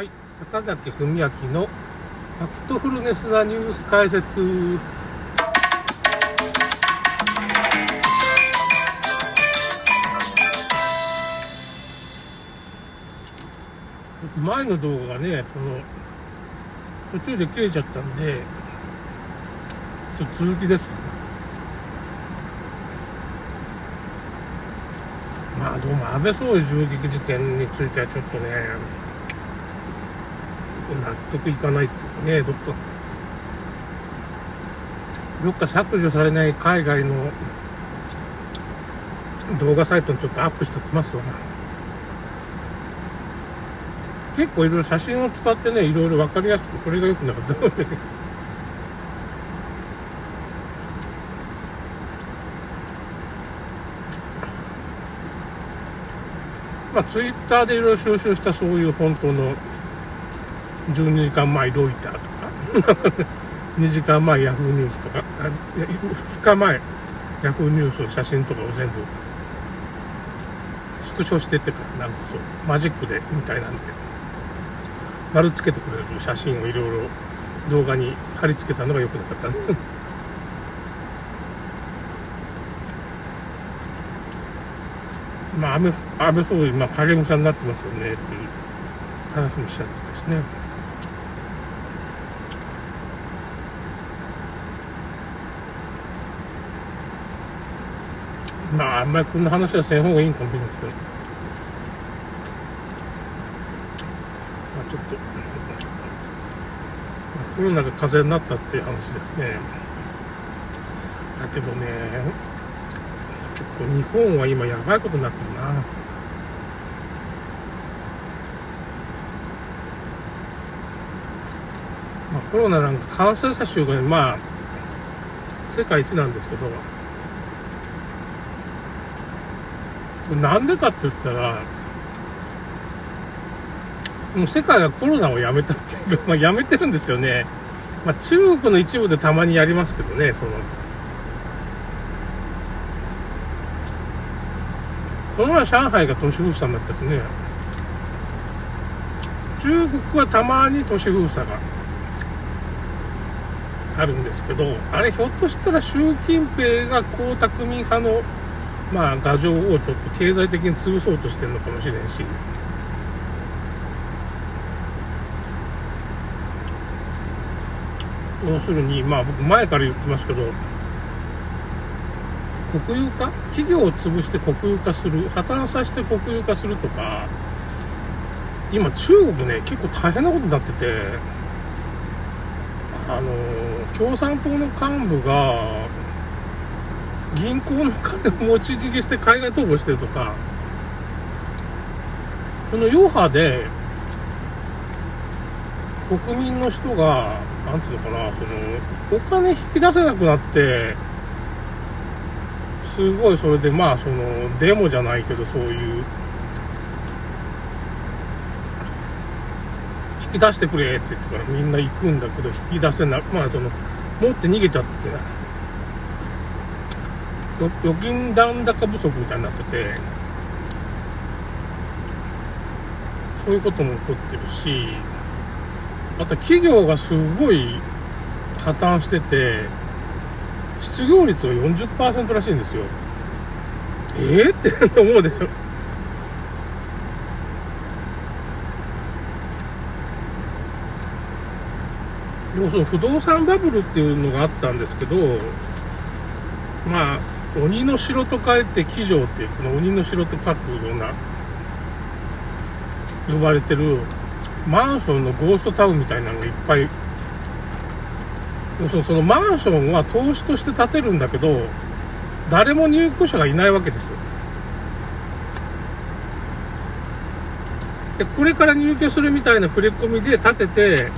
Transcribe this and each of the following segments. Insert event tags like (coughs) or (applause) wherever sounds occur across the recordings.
はい、坂崎文明のファクトフルネスなニュース解説。前の動画がね、その、途中で切れちゃったんで、ちょっと続きですかね。まあ、どうも安倍総理銃撃事件についてはちょっとね、納得いかないっていうかね、どっか、どっか削除されない海外の動画サイトにちょっとアップしておきますわ。結構いろいろ写真を使ってね、いろいろ分かりやすく、それが良くなかったので、(laughs) まあ、ツイッターでいろいろ収集したそういう本当の12時間前ロイターとか。(laughs) 2時間前ヤフーニュースとか。2日前ヤフーニュースの写真とかを全部。スクショしてってからなんかそうマジックでみたいなんで。丸つけてくれる写真をいろいろ動画に貼り付けたのが良くなかった。ねまあ安倍安倍総理、まあ、影武者になってますよねっていう話もしちゃってたしね。まあ、あんまりこんな話はせん方がいいんかもしれないけど、まあ、ちょっと、まあ、コロナが風邪になったっていう話ですね。だけどね、結構日本は今やばいことになってるな。まあ、コロナなんか感染者数がね、まあ、世界一なんですけど、なんでかって言ったら、もう世界がコロナをやめたっていうか、まあ、やめてるんですよね。まあ、中国の一部でたまにやりますけどね、その、この前上海が都市封鎖になったしね、中国はたまに都市封鎖があるんですけど、あれひょっとしたら習近平が江沢民派のまあ、牙城をちょっと経済的に潰そうとしてるのかもしれんし、要するに、まあ僕前から言ってますけど、国有化？企業を潰して国有化する、破綻させて国有化するとか、今中国ね、結構大変なことになってて、あの、共産党の幹部が、銀行の金を持ち逃げして海外逃亡してるとか、この余波で、国民の人が、なんていうのかな、その、お金引き出せなくなって、すごいそれで、まあ、その、デモじゃないけど、そういう、引き出してくれって言ってからみんな行くんだけど、引き出せな、まあ、その、持って逃げちゃってて、預金残高不足みたいになってて、そういうことも起こってるし、あと企業がすごい破綻してて、失業率は40%らしいんですよ。えー、(laughs) って思うでしょ。でもその不動産バブルっていうのがあったんですけど、まあ、鬼の城と書いて鬼城っていうこの鬼の城と書くような呼ばれてるマンションのゴーストタウンみたいなのがいっぱいそのマンションは投資として建てるんだけど誰も入居者がいないわけですよ。でこれから入居するみたいな振り込みで建てて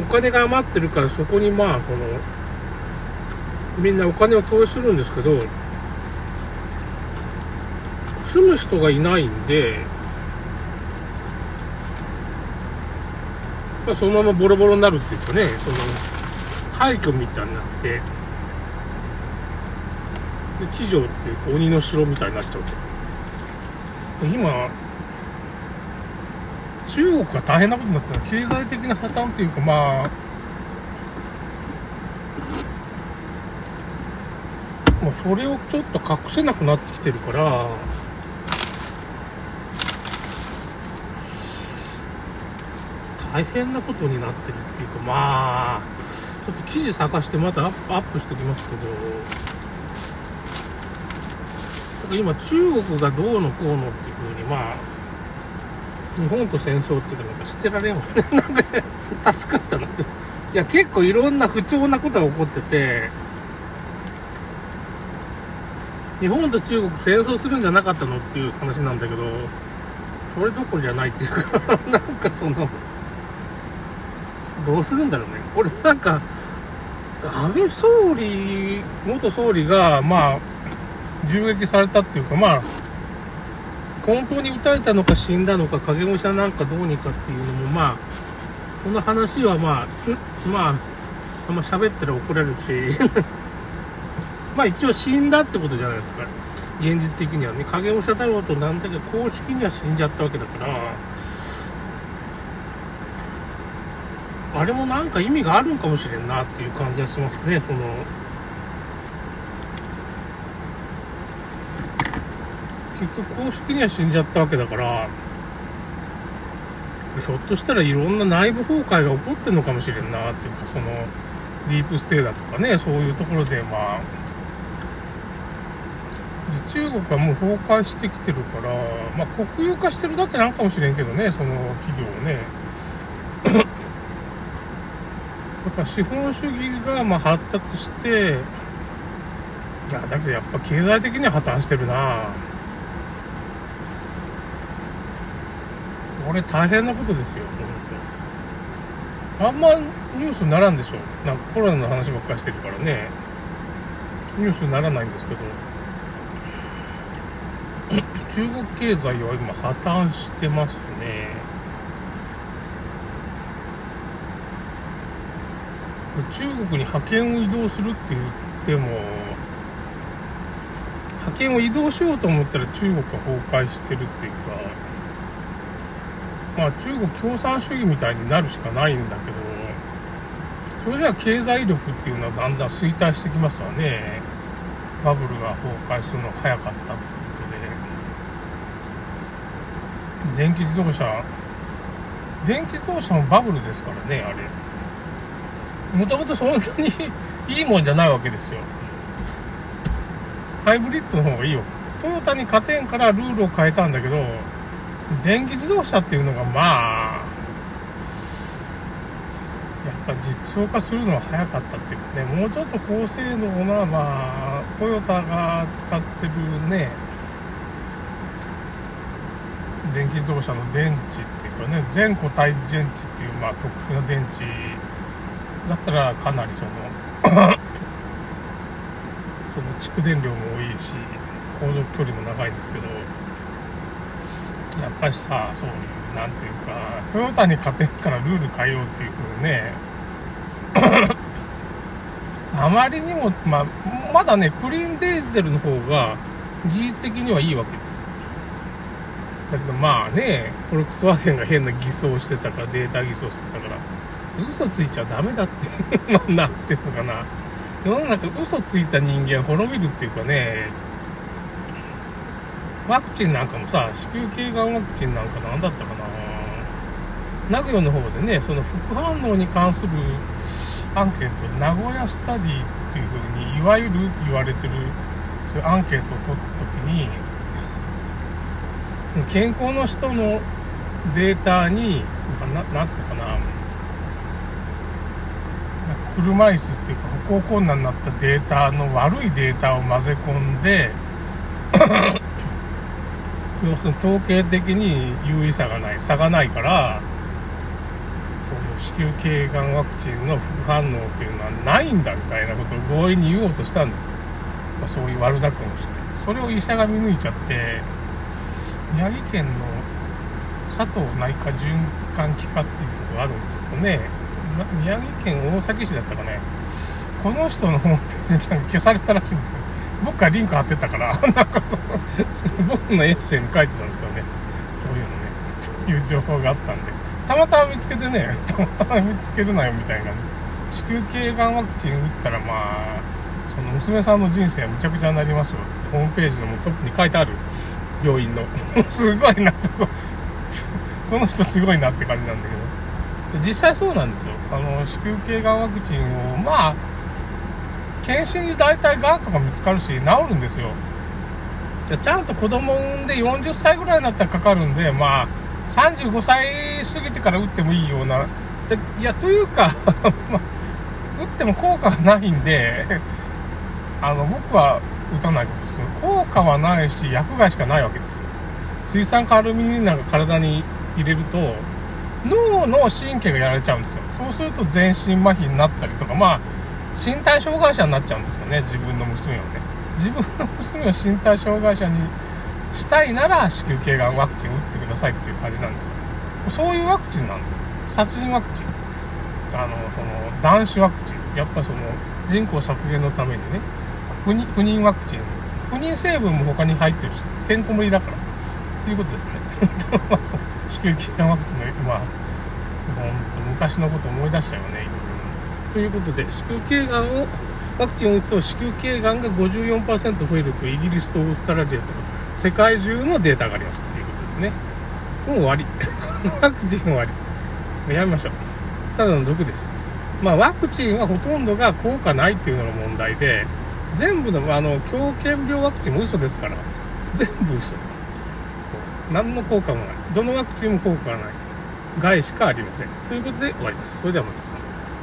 お金が余ってるからそこにまあそのみんなお金を投資するんですけど、住む人がいないんで、まあ、そのままボロボロになるっていうかね、その、廃墟みたいになって、で、地上っていうか鬼の城みたいになっちゃうと。今、中国が大変なことになってる経済的な破綻っていうかまあそれをちょっと隠せなくなってきてるから。大変なことになってるっていうかまあちょっと記事探してまたアップアップしておきますけど。今中国がどうのこうのっていうふうにまあ日本と戦争っていうのが知ってられんわ。ね (laughs) なんか助かったなって。いや結構いろんな不調なことが起こってて。日本と中国戦争するんじゃなかったのっていう話なんだけどそれどころじゃないっていうか (laughs) なんかそのどうするんだろうね。これなんか、安倍総理、元総理が、まあ、銃撃されたっていうか、まあ、本当に撃たれたのか死んだのか、影武者なんかどうにかっていうのも、まあ、この話はまあ、まあ、あんま喋ったら怒られるし、(laughs) まあ一応死んだってことじゃないですか。現実的にはね、影武者太郎となんだけど、公式には死んじゃったわけだから、あれもなんか意味があるんかもしれんなっていう感じがしますね、その。結局公式には死んじゃったわけだから、ひょっとしたらいろんな内部崩壊が起こってるのかもしれんなっていうか、その、ディープステイだとかね、そういうところで、まあ、中国はもう崩壊してきてるから、まあ、国有化してるだけなんかもしれんけどね、その企業をね。(coughs) だから資本主義がま発達して、いや、だけどやっぱ経済的には破綻してるなこれ大変なことですよ、本当。あんまニュースにならんでしょ。なんかコロナの話ばっかりしてるからね。ニュースにならないんですけど。中国経済は今破綻してますね。中国に派遣を移動するって言っても、派遣を移動しようと思ったら中国が崩壊してるっていうか、まあ中国共産主義みたいになるしかないんだけど、それじゃあ経済力っていうのはだんだん衰退してきますわね。バブルが崩壊するのが早かったっていうことで。電気自動車、電気自動車もバブルですからね、あれ。もともとそんなに (laughs) いいもんじゃないわけですよ。ハイブリッドの方がいいよ。トヨタに勝てんからルールを変えたんだけど、電気自動車っていうのがまあ、やっぱ実用化するのは早かったっていうかね、もうちょっと高性能な、まあ、トヨタが使ってるね、電気自動車の電池っていうかね、全固体電池っていう、まあ、特殊な電池だったらかなりその (coughs) その蓄電量も多いし航続距離も長いんですけどやっぱりさそういうなんていうかトヨタに勝てんからルール変えようっていう風にね (coughs) あまりにも、まあ、まだねクリーンディゼルの方が技術的にはいいわけですだけどまあねフォルクスワーゲンが変な偽装してたからデータ偽装してたから嘘ついちゃダメだっていうのなってんのかな。世の中嘘ついた人間滅びるっていうかね、ワクチンなんかもさ、子宮頸がんワクチンなんか何だったかな。名古屋の方でね、その副反応に関するアンケート、名古屋スタディっていう風に、いわゆるって言われてるアンケートを取った時に、健康の人のデータに、なんていうかな、車椅子っていうか歩行困難になったデータの悪いデータを混ぜ込んで (coughs) 要するに統計的に優位差がない差がないからその子宮頸がんワクチンの副反応っていうのはないんだみたいなことを強引に言おうとしたんですよ、まあ、そういう悪巧みをして。それを医者が見抜いちゃって宮城県の佐藤内科循環器科っていうとこがあるんですけどね。宮城県大崎市だったかね、この人のホームページなんか消されたらしいんですけど、僕がリンク貼ってたから、(laughs) なんかその、僕のエッセイに書いてたんですよね。そういうのね。という情報があったんで、たまたま見つけてね、(laughs) たまたま見つけるなよみたいな、子宮頸がんワクチン打ったら、まあ、その娘さんの人生はむちゃくちゃになりますよってホームページのトップに書いてある。病院の。(laughs) すごいなと。この人すごいなって感じなんだけど。実際そうなんですよ。あの、子宮頸がんワクチンを、まあ、検診で大体がんとか見つかるし、治るんですよ。じゃちゃんと子供産んで40歳ぐらいになったらかかるんで、まあ、35歳過ぎてから打ってもいいような。でいや、というか (laughs) 打っても効果がないんで、あの、僕は打たないことですよ。効果はないし、薬害しかないわけですよ。水酸化アルミニウムなんか体に入れると、脳の神経がやられちゃうんですよ。そうすると全身麻痺になったりとか、まあ、身体障害者になっちゃうんですよね、自分の娘をね。自分の娘を身体障害者にしたいなら、子宮頸がんワクチン打ってくださいっていう感じなんですよ。そういうワクチンなんだよ。殺人ワクチン。あの、その、男子ワクチン。やっぱその、人口削減のためにね、不妊不妊ワクチン。不妊成分も他に入ってるし、てんこ盛りだから。っていうことですね。(laughs) 子宮頸がんワクチンの、まあ、ほんと昔のこと思い出したよね、いろいろ。ということで、子宮頸がんを、ワクチンを打つと子宮頸がんが54%増えるとイギリスとオーストラリアとか世界中のデータがありますっていうことですね。もう終わり。(laughs) ワクチン終わり。やめましょう。ただの毒です。まあ、ワクチンはほとんどが効果ないっていうのが問題で、全部の、あの、狂犬病ワクチンも嘘ですから。全部嘘。何の効果もない。どのワクチンも効果がない。害しかありません。ということで終わります。それではまた。